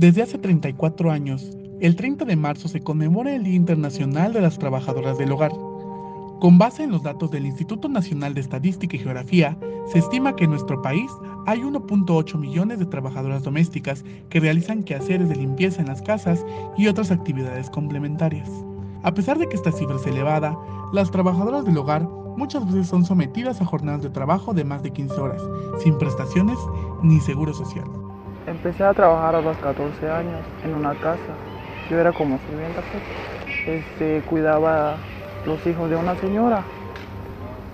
Desde hace 34 años, el 30 de marzo se conmemora el Día Internacional de las Trabajadoras del Hogar. Con base en los datos del Instituto Nacional de Estadística y Geografía, se estima que en nuestro país hay 1.8 millones de trabajadoras domésticas que realizan quehaceres de limpieza en las casas y otras actividades complementarias. A pesar de que esta cifra es elevada, las trabajadoras del hogar muchas veces son sometidas a jornadas de trabajo de más de 15 horas, sin prestaciones ni seguro social. Empecé a trabajar a los 14 años en una casa. Yo era como sirvienta, pues. Este, cuidaba los hijos de una señora.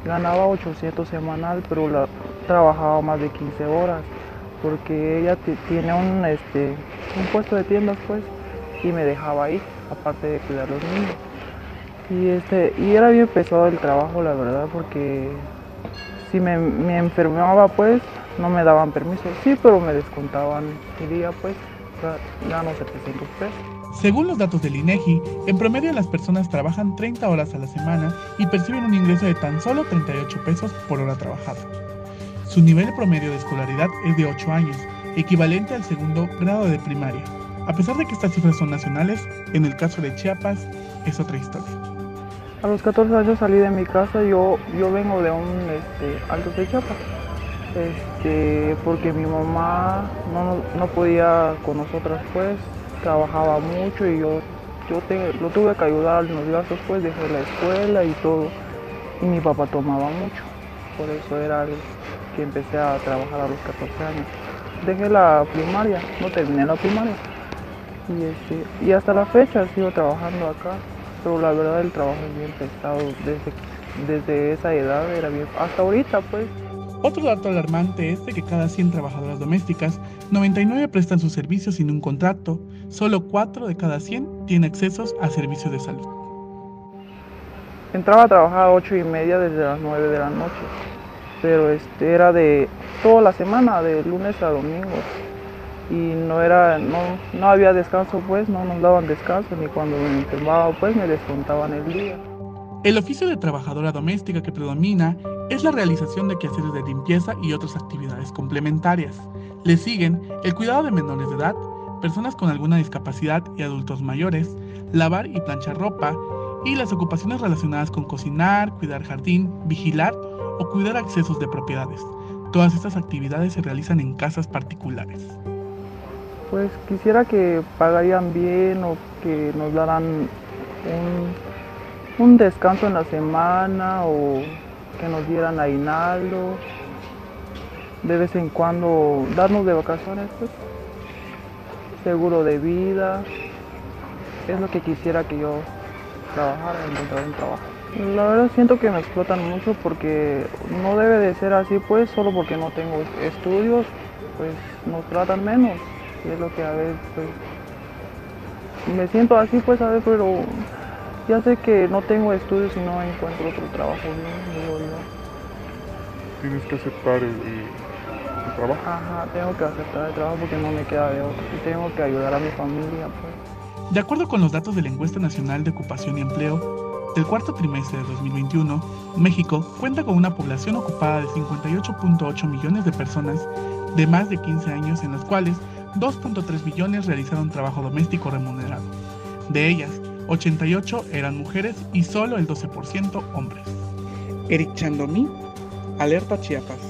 Ganaba 800 semanal, pero la, trabajaba más de 15 horas porque ella tiene un, este, un puesto de tiendas pues y me dejaba ahí, aparte de cuidar los niños. Y, este, y era bien pesado el trabajo, la verdad, porque si me, me enfermaba pues no me daban permiso, sí, pero me descontaban día pues, gano 700 pesos. Según los datos del INEGI, en promedio las personas trabajan 30 horas a la semana y perciben un ingreso de tan solo 38 pesos por hora trabajada. Su nivel promedio de escolaridad es de 8 años, equivalente al segundo grado de primaria. A pesar de que estas cifras son nacionales, en el caso de Chiapas es otra historia. A los 14 años salí de mi casa, yo, yo vengo de un este, alto de Chiapas, este, porque mi mamá no, no podía con nosotras pues, trabajaba mucho y yo, yo lo tuve que ayudar en los gastos, pues dejé la escuela y todo. Y mi papá tomaba mucho, por eso era que empecé a trabajar a los 14 años. Dejé la primaria, no terminé la primaria. Y, este, y hasta la fecha sigo trabajando acá, pero la verdad el trabajo es bien pesado. Desde, desde esa edad era bien, hasta ahorita pues. Otro dato alarmante es de que cada 100 trabajadoras domésticas, 99 prestan sus servicios sin un contrato, solo 4 de cada 100 tienen accesos a servicios de salud. Entraba a trabajar a 8 y media desde las 9 de la noche, pero este era de toda la semana, de lunes a domingo. Y no era, no, no había descanso pues, no nos daban descanso, ni cuando me enfermaba pues me descontaban el día. El oficio de trabajadora doméstica que predomina es la realización de quehaceres de limpieza y otras actividades complementarias. Le siguen el cuidado de menores de edad, personas con alguna discapacidad y adultos mayores, lavar y planchar ropa, y las ocupaciones relacionadas con cocinar, cuidar jardín, vigilar o cuidar accesos de propiedades. Todas estas actividades se realizan en casas particulares. Pues quisiera que pagarían bien o que nos daran un descanso en la semana o que nos dieran aguinaldo, de vez en cuando darnos de vacaciones, pues, seguro de vida, es lo que quisiera que yo trabajara, encontrar un trabajo. La verdad siento que me explotan mucho porque no debe de ser así pues, solo porque no tengo estudios, pues nos tratan menos, es lo que a veces pues, me siento así pues a ver, pero ya sé que no tengo estudios y no encuentro otro trabajo bien, digo yo. Tienes que aceptar el, trabajo. Ajá, tengo que aceptar el trabajo porque no me queda de otro. Y tengo que ayudar a mi familia, pues. De acuerdo con los datos de la Encuesta Nacional de Ocupación y Empleo, del cuarto trimestre de 2021, México cuenta con una población ocupada de 58.8 millones de personas de más de 15 años, en las cuales 2.3 millones realizaron trabajo doméstico remunerado. De ellas, 88 eran mujeres y solo el 12% hombres. Eric Chandomí, Alerta Chiapas.